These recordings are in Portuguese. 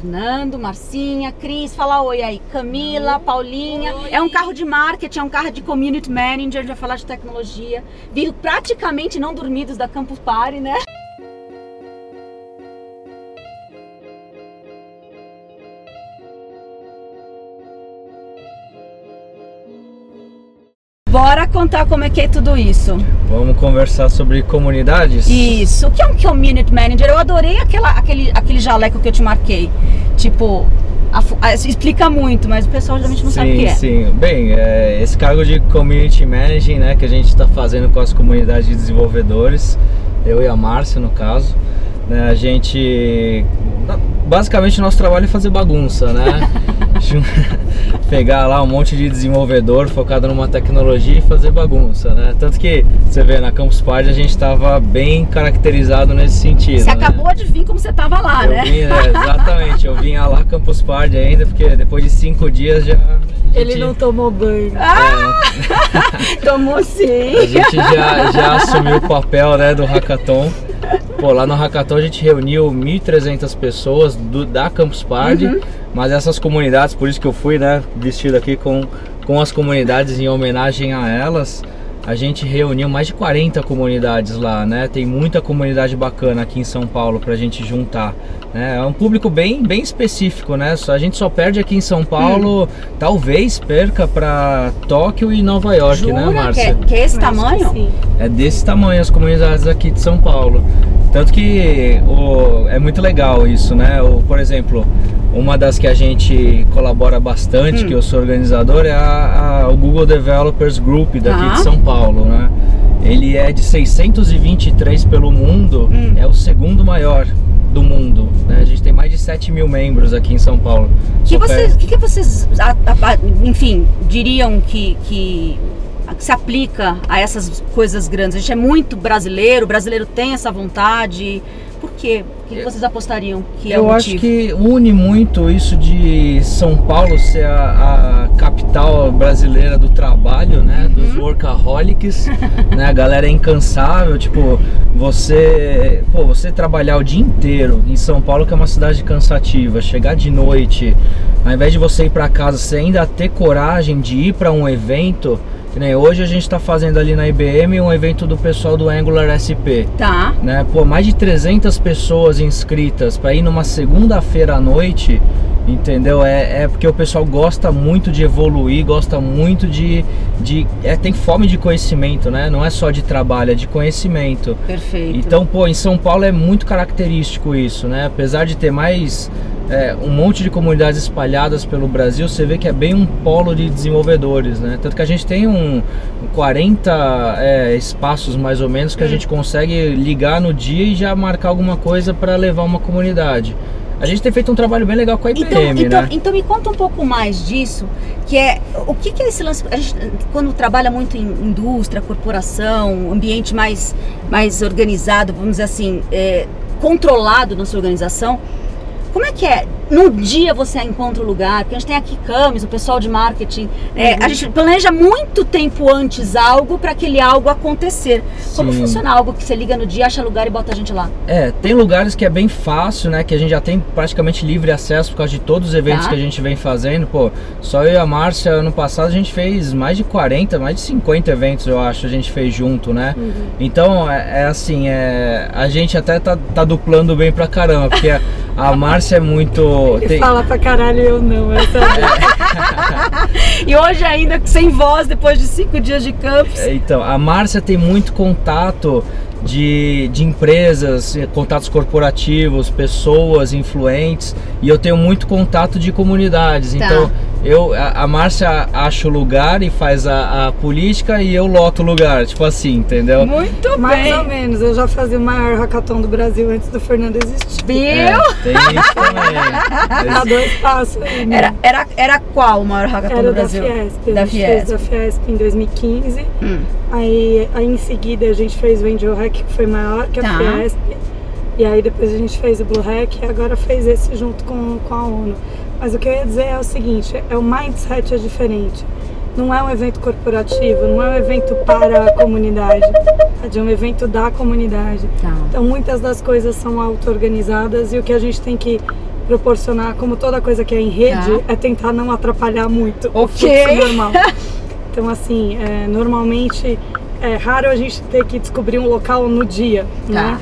Fernando, Marcinha, Cris, fala oi aí. Camila, Paulinha. Oi. É um carro de marketing, é um carro de community manager, a gente vai falar de tecnologia. Vindo praticamente não dormidos da Campus Party, né? Contar como é que é tudo isso. Vamos conversar sobre comunidades? Isso. O que é um community manager? Eu adorei aquela, aquele, aquele jaleco que eu te marquei. Tipo, a a- explica muito, mas o pessoal geralmente não sabe o que é. Sim, Bem, é, esse cargo de Community Managing, né, que a gente está fazendo com as comunidades de desenvolvedores, eu e a Márcia, no caso, né, a gente... Basicamente, o nosso trabalho é fazer bagunça, né? Jun- Pegar lá um monte de desenvolvedor focado numa tecnologia e fazer bagunça, né? Tanto que, você vê, na Campus Party a gente estava bem caracterizado nesse sentido, Você né? acabou de vir como você tava lá, Eu né? vim, é, exatamente, eu vinha lá Campus Party ainda, porque depois de cinco dias já. a Ele gente- não tomou banho. é, Tomou a sim. gente já, já assumiu o papel né, do hackathon. Pô, lá no hackathon a gente reuniu 1.300 pessoas do, da Campus Party, Uhum. Mas essas comunidades, por isso que eu fui né, vestido aqui com, com as comunidades em homenagem a elas. A gente reuniu mais de 40 comunidades lá, né? Tem muita comunidade bacana aqui em São Paulo pra gente juntar. né? É um público bem, bem específico, né? Só- A gente só perde aqui em São Paulo, talvez perca pra Tóquio e Nova York, né, Jura que Márcia? é, que é esse que tamanho? sim. É desse tamanho as comunidades aqui de São Paulo. Tanto que o, é muito legal isso, né? O, por exemplo, uma das que a gente colabora bastante, Hum. que eu sou organizador, é a, a- o Google Developers Group daqui Tá. de São Paulo, né? Ele é de 623 pelo mundo, Hum. é o segundo maior do mundo. Né? A gente tem mais de 7 mil membros aqui em São Paulo. que Só vocês, que, que vocês, enfim, diriam que, que, que se aplica a essas coisas grandes? A gente é muito brasileiro, o brasileiro tem essa vontade. Por quê? O que vocês apostariam que é o Eu acho que une muito isso de São Paulo ser a, a capital brasileira do trabalho, né? Dos Uhum. workaholics, né? A galera é incansável, tipo, você, pô, você trabalhar o dia inteiro em São Paulo, que é uma cidade cansativa, chegar de noite, ao invés de você ir para casa, você ainda ter coragem de ir para um evento, nem hoje a gente está fazendo ali na IBM um evento do pessoal do Angular SP Tá. né? Pô, mais de 300 pessoas inscritas para ir numa segunda-feira à noite, entendeu? É, é porque o pessoal gosta muito de evoluir, gosta muito de, de é, tem fome de conhecimento, né? Não é só de trabalho, é de conhecimento. Perfeito. Então, pô, em São Paulo é muito característico isso, né? Apesar de ter mais é, um monte de comunidades espalhadas pelo Brasil, você vê que é bem um polo de desenvolvedores, né? Tanto que a gente tem um 40 é, espaços mais ou menos que a Hum. gente consegue ligar no dia e já marcar alguma coisa para levar uma comunidade. A gente tem feito um trabalho bem legal com a IBM, Então, então, né? então me conta um pouco mais disso, que é o que, que é esse lance. A gente, quando trabalha muito em indústria, corporação, ambiente mais, mais organizado, vamos dizer assim, é, controlado na sua organização, como é que é? No dia você encontra o lugar, porque a gente tem aqui Camis, o pessoal de marketing, é, Uhum. a gente planeja muito tempo antes algo para aquele algo acontecer. Como Sim. funciona algo que você liga no dia, acha lugar e bota a gente lá? É, tem lugares que é bem fácil, né? Que a gente já tem praticamente livre acesso por causa de todos os eventos Tá. que a gente vem fazendo. Pô, só eu e a Márcia, ano passado, a gente fez mais de 40, mais de 50 eventos, eu acho, a gente fez junto, né? Uhum. Então, é, é assim, é, a gente até tá, tá duplando bem pra caramba, porque a, Márcia é muito... Tem- fala pra caralho e eu não. Essa E hoje ainda sem voz, depois de cinco dias de campus. É, Então, a Márcia tem muito contato de, de empresas, eh, contatos corporativos, pessoas influentes, e eu tenho muito contato de comunidades. Tá. Então, eu, a, a Márcia acha o lugar e faz a, a política e eu loto o lugar, tipo assim, entendeu? Muito Mais bem. ou menos. Eu já fazia o maior hackathon do Brasil antes do Fernando existir. Viu? É, tem isso também. Dá dois passos aí. né? Era, era, era qual o maior hackathon Era do da Brasil? Fiesp. Da a gente fez Fiesp. da Fiesp em 2015. Hum. Aí, aí em seguida a gente fez o Angel Hack, que foi maior que a Tá. Fiesp. E aí depois a gente fez o Blue Hack e agora fez esse junto com, com a ONU. Mas o que eu ia dizer é o seguinte, é o mindset é diferente. Não é um evento corporativo, não é um evento para a comunidade, é um evento da comunidade. Tá. Então muitas das coisas são auto-organizadas e o que a gente tem que proporcionar, como toda coisa que é em rede, Tá. é tentar não atrapalhar muito o Ok. fluxo normal. Então, assim, é, normalmente é raro a gente ter que descobrir um local no dia, Tá. né?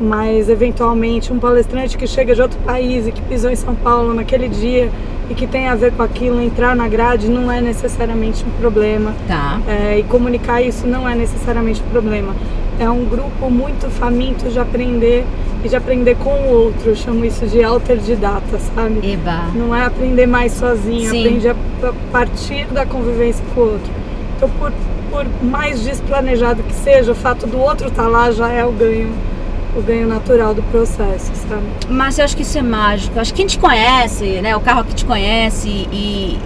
Mas, eventualmente, um palestrante que chega de outro país e que pisou em São Paulo naquele dia e que tem a ver com aquilo, entrar na grade não é necessariamente um problema. Tá. É, e comunicar isso não é necessariamente um problema. É um grupo muito faminto de aprender e de aprender com o outro. Eu chamo isso de alterdidata, sabe? Eba. Não é aprender mais sozinho, Sim. aprende a partir da convivência com o outro. Então, por, por mais despranejado que seja, o fato do outro estar lá já é o ganho, o ganho natural do processo, sabe? Mas eu acho que isso é mágico. Acho que quem te conhece, né? O carro que te conhece e.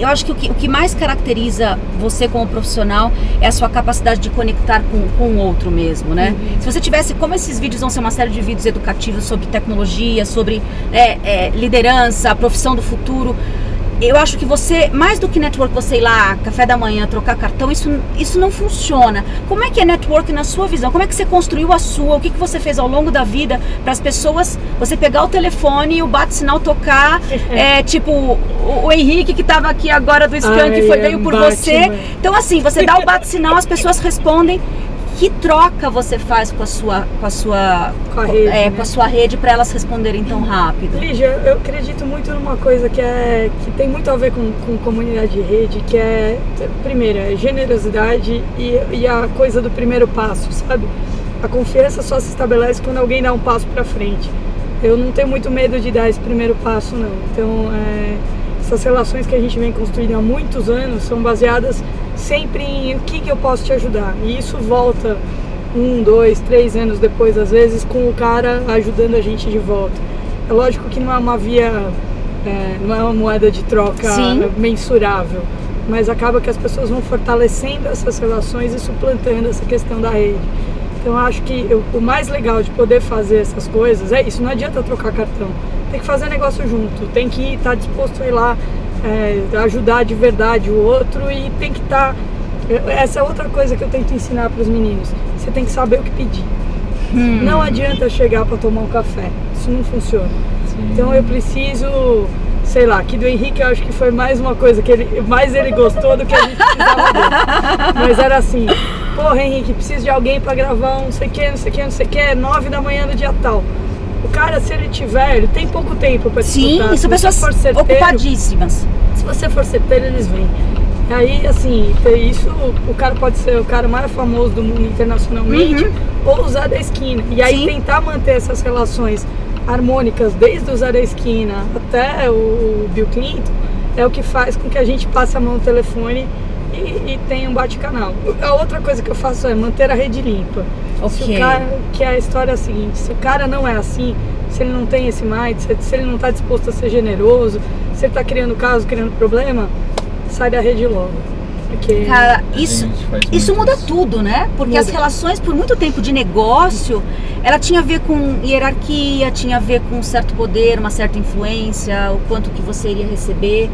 Eu acho que o, que o que mais caracteriza você como profissional é a sua capacidade de conectar com, com o outro mesmo, né? Se você tivesse, como esses vídeos vão ser uma série de vídeos educativos sobre tecnologia, sobre é, é, liderança, a profissão do futuro, eu acho que você, mais do que network, você ir lá, café da manhã, trocar cartão, isso, isso não funciona. Como é que é network na sua visão? Como é que você construiu a sua? O que, que você fez ao longo da vida para as pessoas, você pegar o telefone e o bate-sinal tocar? é tipo, o, o Henrique que estava aqui agora do Scan, Ai, foi, é veio por Batman. você. Então, assim, você dá o bate-sinal, as pessoas respondem. Que troca você faz com a sua, com a sua, Com a rede, é, né? com a sua rede para elas responderem tão rápido? Lígia, eu acredito muito numa coisa que, é, que tem muito a ver com, com comunidade de rede, que é, primeiro, é generosidade e, e a coisa do primeiro passo, sabe? A confiança só se estabelece quando alguém dá um passo para frente. Eu não tenho muito medo de dar esse primeiro passo, não. Então, é, essas relações que a gente vem construindo há muitos anos são baseadas sempre em o que, que eu posso te ajudar. E isso volta um, dois, três anos depois, às vezes, com o cara ajudando a gente de volta. É lógico que não é uma via, é, não é uma moeda de troca Sim. mensurável, mas acaba que as pessoas vão fortalecendo essas relações e suplantando essa questão da rede. Então eu acho que eu- o mais legal de poder fazer essas coisas é isso, não adianta trocar cartão. Tem que fazer negócio junto, tem que estar disposto a ir lá é, ajudar de verdade o outro e tem que estar. essa é outra coisa que eu tento ensinar para os meninos. Você tem que saber o que pedir. Hum. Não adianta chegar para tomar um café. Isso não funciona. Então eu preciso, sei lá, aqui do Henrique eu acho que foi mais uma coisa que ele mais ele gostou do que a gente precisava dele. Mas era assim, porra Henrique, preciso de alguém para gravar um não sei o que, não sei o que, não sei o que, nove da manhã do dia tal. O cara, se ele tiver, ele tem pouco tempo para Sim, disputar. e são Se você pessoas for certeiro, ocupadíssimas. se você for certeiro, eles vêm. Aí, assim, isso, o cara pode ser o cara mais famoso do mundo internacionalmente ou usar da esquina. E aí Sim. tentar manter essas relações harmônicas desde usar da esquina até o Bill Clinton é o que faz com que a gente passe a mão no telefone e, e tenha um bate-canal. A outra coisa que eu faço é manter a rede limpa. Se Ok. o cara, que a história é a seguinte, se o cara não é assim, se ele não tem esse mindset, se ele não está disposto a ser generoso, se ele está criando caso, criando problema, sai da rede logo. Porque Cara, isso, isso muda tudo, né? Porque Muda. as relações, por muito tempo de negócio, ela tinha a ver com hierarquia, tinha a ver com um certo poder, uma certa influência, o quanto que você iria receber.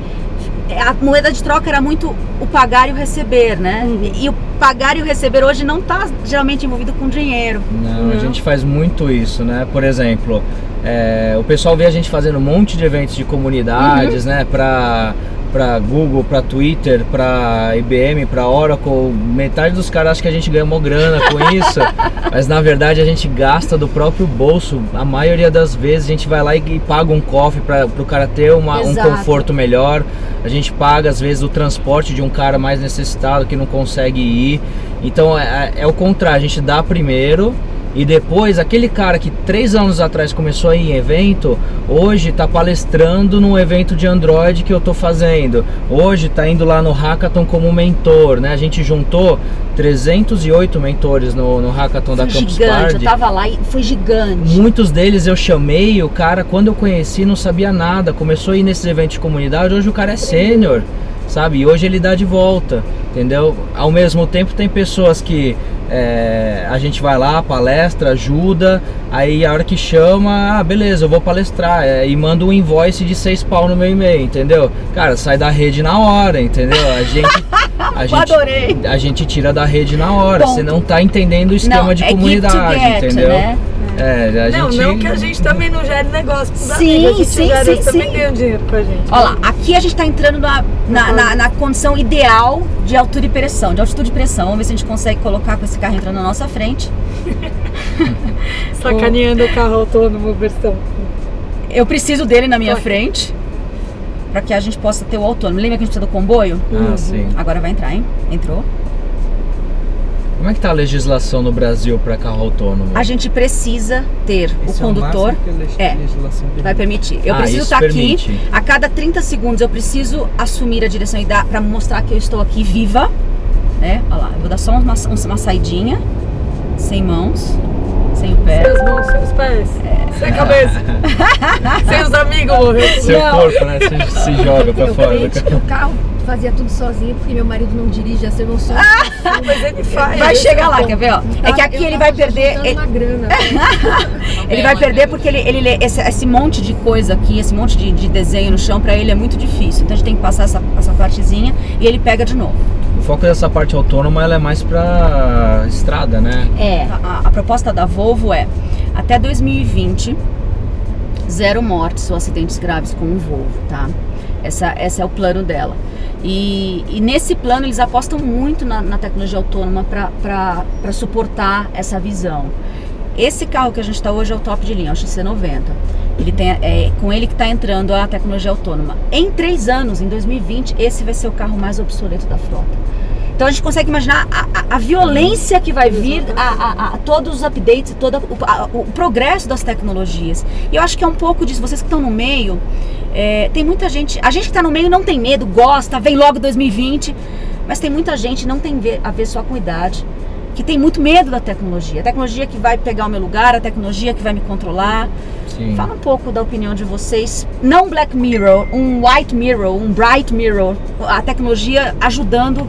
A moeda de troca era muito o pagar e o receber, né? Uhum. E o pagar e o receber hoje não está geralmente envolvido com dinheiro. Não, a Não. gente faz muito isso, né? Por exemplo, é, o pessoal vê a gente fazendo um monte de eventos de comunidades, né? Pra, pra Google, pra Twitter, pra IBM, pra Oracle. Metade dos caras acham que a gente ganha uma grana com isso, mas na verdade a gente gasta do próprio bolso. A maioria das vezes a gente vai lá e, paga um cofre para o cara ter uma, um conforto melhor. A gente paga às vezes o transporte de um cara mais necessitado que não consegue ir. Então é, é o contrário, a gente dá primeiro e depois aquele cara que três anos atrás começou a ir em evento, hoje está palestrando num evento de Android que eu estou fazendo. Hoje está indo lá no Hackathon como mentor, né? A gente juntou 308 mentores no, no Hackathon da Foi Campus gigante, eu Party. tava lá e foi gigante. Muitos deles eu chamei, o cara, quando eu conheci, não sabia nada. Começou a ir nesses eventos de comunidade, hoje o cara é sênior, sabe? E hoje ele dá de volta, entendeu? Ao mesmo tempo, tem pessoas que é, a gente vai lá, palestra, ajuda, aí a hora que chama, ah, beleza, eu vou palestrar, é, e manda um invoice de seis pau no meu e-mail, entendeu? Cara, sai da rede na hora, entendeu? A gente. A gente, Adorei. a gente tira da rede na hora, Ponto. você não tá entendendo o esquema não, de é comunidade, to get, entendeu? né? É, a Não, gente. não que a gente também não gere negócio pros Sim, amigos. A gente sim, gera, sim, também sim. ganham dinheiro com a gente. Olha lá, aqui a gente está entrando na, na, na- na condição ideal de altura e pressão, de altitude e pressão. Vamos ver se a gente consegue colocar com esse carro entrando na nossa frente. Sacaneando o carro autônomo versão. Eu preciso dele na minha Vai. frente para que a gente possa ter o autônomo. Lembra que a gente precisa do comboio? Ah, sim. Agora vai entrar, hein? Entrou. Como é que tá a legislação no Brasil para carro autônomo? A gente precisa ter Esse o é condutor. que a leg- É. legislação Vai permitir. Eu Ah, preciso estar permite. aqui. A cada 30 segundos eu preciso assumir a direção e dar para mostrar que eu estou aqui viva. Né? Olha lá, eu vou dar só uma, uma saidinha. Sem mãos. Sem o pé. Seus mãos, seus pés, sem a cabeça, sem os amigos. Seu Não. corpo, né? Se, se joga pra Eu fora carro. o carro fazia tudo sozinho, porque meu marido não dirige, já sei meu sonho. Mas ele faz. Vai chegar é lá, quer ver? Ó? É que aqui Eu ele vai perder. Ele, uma grana. ele vai perder porque ele, ele lê esse, esse monte de coisa aqui, esse monte de, de desenho no chão, pra ele é muito difícil. Então a gente tem que passar essa, essa partezinha e ele pega de novo. O foco dessa parte autônoma ela é mais pra estrada, né? É, a, a proposta da Volvo é até 2020 zero mortes ou acidentes graves com o Volvo, tá? Essa, esse é o plano dela. E, e nesse plano eles apostam muito na, na tecnologia autônoma para suportar essa visão. Esse carro que a gente está hoje é o top de linha, é o XC90. Ele tem, é com ele que está entrando a tecnologia autônoma. Em três anos, em 2020, esse vai ser o carro mais obsoleto da frota. Então a gente consegue imaginar a, a- a violência que vai vir a, a- todos os updates, todo o, o progresso das tecnologias. E eu acho que é um pouco disso. Vocês que estão no meio, é, tem muita gente. A gente que está no meio não tem medo, gosta, vem logo 2020. Mas tem muita gente, não tem a ver só com idade, que tem muito medo da tecnologia. A tecnologia que vai pegar o meu lugar, a tecnologia que vai me controlar. Sim. Fala um pouco da opinião de vocês. Não Black Mirror, um White Mirror, um Bright Mirror. A tecnologia ajudando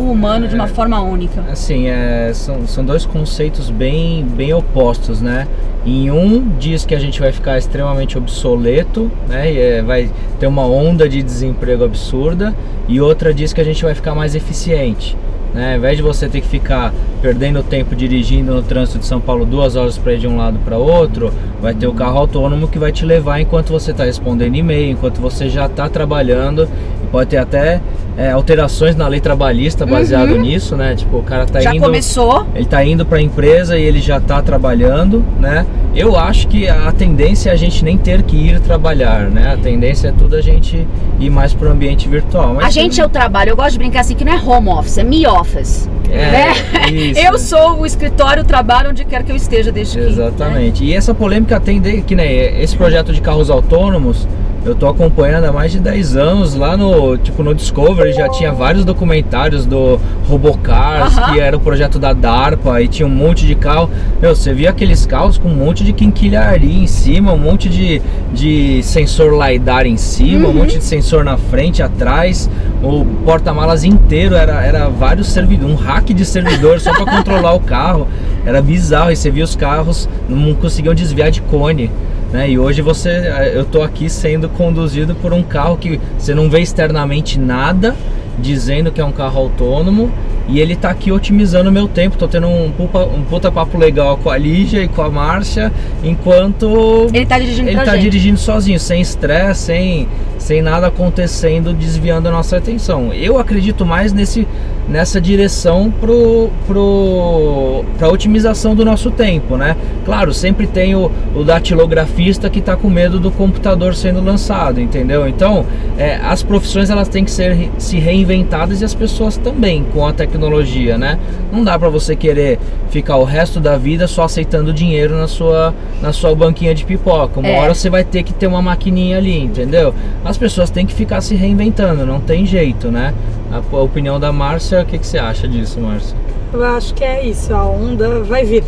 o humano de uma forma única. Assim, é, são, são dois conceitos bem, bem opostos, né? Em um diz que a gente vai ficar extremamente obsoleto, né? E é, vai ter uma onda de desemprego absurda, e outra diz que a gente vai ficar mais eficiente. Né? Ao invés de você ter que ficar perdendo tempo dirigindo no trânsito de São Paulo duas horas para ir de um lado para outro, vai ter o carro autônomo que vai te levar enquanto você está respondendo e-mail, enquanto você já está trabalhando. E pode ter até é, alterações na lei trabalhista baseado nisso, né? Tipo, o cara tá Uhum. Já indo. começou. Ele tá indo para a empresa e ele já está trabalhando, né? Eu acho que a tendência é a gente nem ter que ir trabalhar, né? A tendência é tudo a gente ir mais para o ambiente virtual. A gente é o trabalho. Eu gosto de brincar assim que não é home office, é me office. É, né? isso. Eu sou o escritório, o trabalho onde quer que eu esteja desde que. né? Exatamente. E essa polêmica tem de, que nem esse projeto de carros autônomos. Eu tô acompanhando há mais de 10 anos lá no, tipo, no Discovery já tinha vários documentários do Robocars, que era o projeto da DARPA e tinha um monte de carro. Meu, você via aqueles carros com um monte de quinquilharia em cima, um monte de, de sensor LiDAR em cima, Uhum. um monte de sensor na frente, atrás. O porta-malas inteiro era, era vários servidores, um hack de servidor só para controlar o carro. Era bizarro e você via os carros não conseguiam desviar de cone. Né? E hoje você, eu tô aqui sendo conduzido por um carro que você não vê externamente nada, dizendo que é um carro autônomo e ele tá aqui otimizando o meu tempo. Tô tendo um puta, um puta papo legal com a Lígia e com a Márcia, enquanto Ele tá dirigindo ele tá gente. dirigindo sozinho, sem estresse, sem, sem nada acontecendo, desviando a nossa atenção. Eu acredito mais nesse, nessa direção pro, pro, pra otimização do nosso tempo, né? Claro, sempre tem o, o datilografista que tá com medo do computador sendo lançado, entendeu? Então, é, as profissões elas têm que ser se reinventadas e as pessoas também com a tecnologia, né? Não dá para você querer ficar o resto da vida só aceitando dinheiro na sua, na sua banquinha de pipoca. Uma É. hora você vai ter que ter uma maquininha ali, entendeu? As pessoas têm que ficar se reinventando, não tem jeito, né? A, a opinião da Márcia, o que, que você acha disso, Márcia? Eu acho que é isso, a onda vai vir.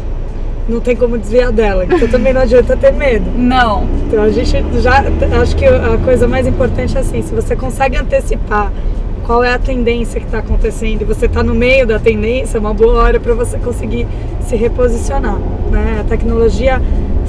Não tem como desviar dela. Então também não adianta ter medo. Não. Então a gente já. Acho que a coisa mais importante é assim: se você consegue antecipar qual é a tendência que está acontecendo e você está no meio da tendência, é uma boa hora para você conseguir se reposicionar. Né? A tecnologia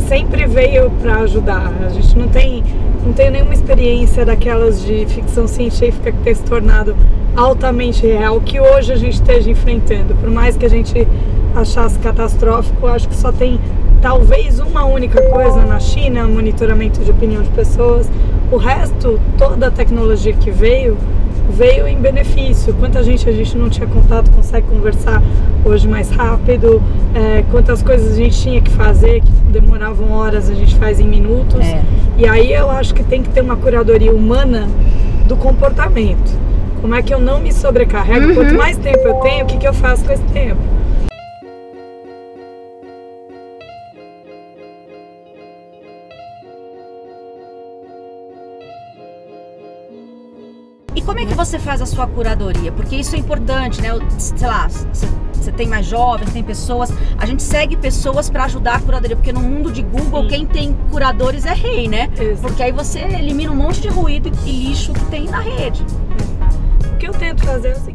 sempre veio para ajudar. A gente não tem, não tem nenhuma experiência daquelas de ficção científica que tenha se tornado altamente real que hoje a gente esteja enfrentando. Por mais que a gente achasse catastrófico, acho que só tem talvez uma única coisa na China o monitoramento de opinião de pessoas. O resto, toda a tecnologia que veio, veio em benefício. Quanta gente a gente não tinha contato, consegue conversar hoje mais rápido. É, quantas coisas a gente tinha que fazer, que demoravam horas, a gente faz em minutos. É. E aí eu acho que tem que ter uma curadoria humana do comportamento. Como é que eu não me sobrecarrego? Uhum. Quanto mais tempo eu tenho, o que, que eu faço com esse tempo? E como é que você faz a sua curadoria? Porque isso é importante, né? Sei lá, você tem mais jovens, tem pessoas. A gente segue pessoas para ajudar a curadoria, porque no mundo de Google, Sim. quem tem curadores é rei, né? Exato. Porque aí você elimina um monte de ruído e lixo que tem na rede. Que eu tento fazer é o seguinte.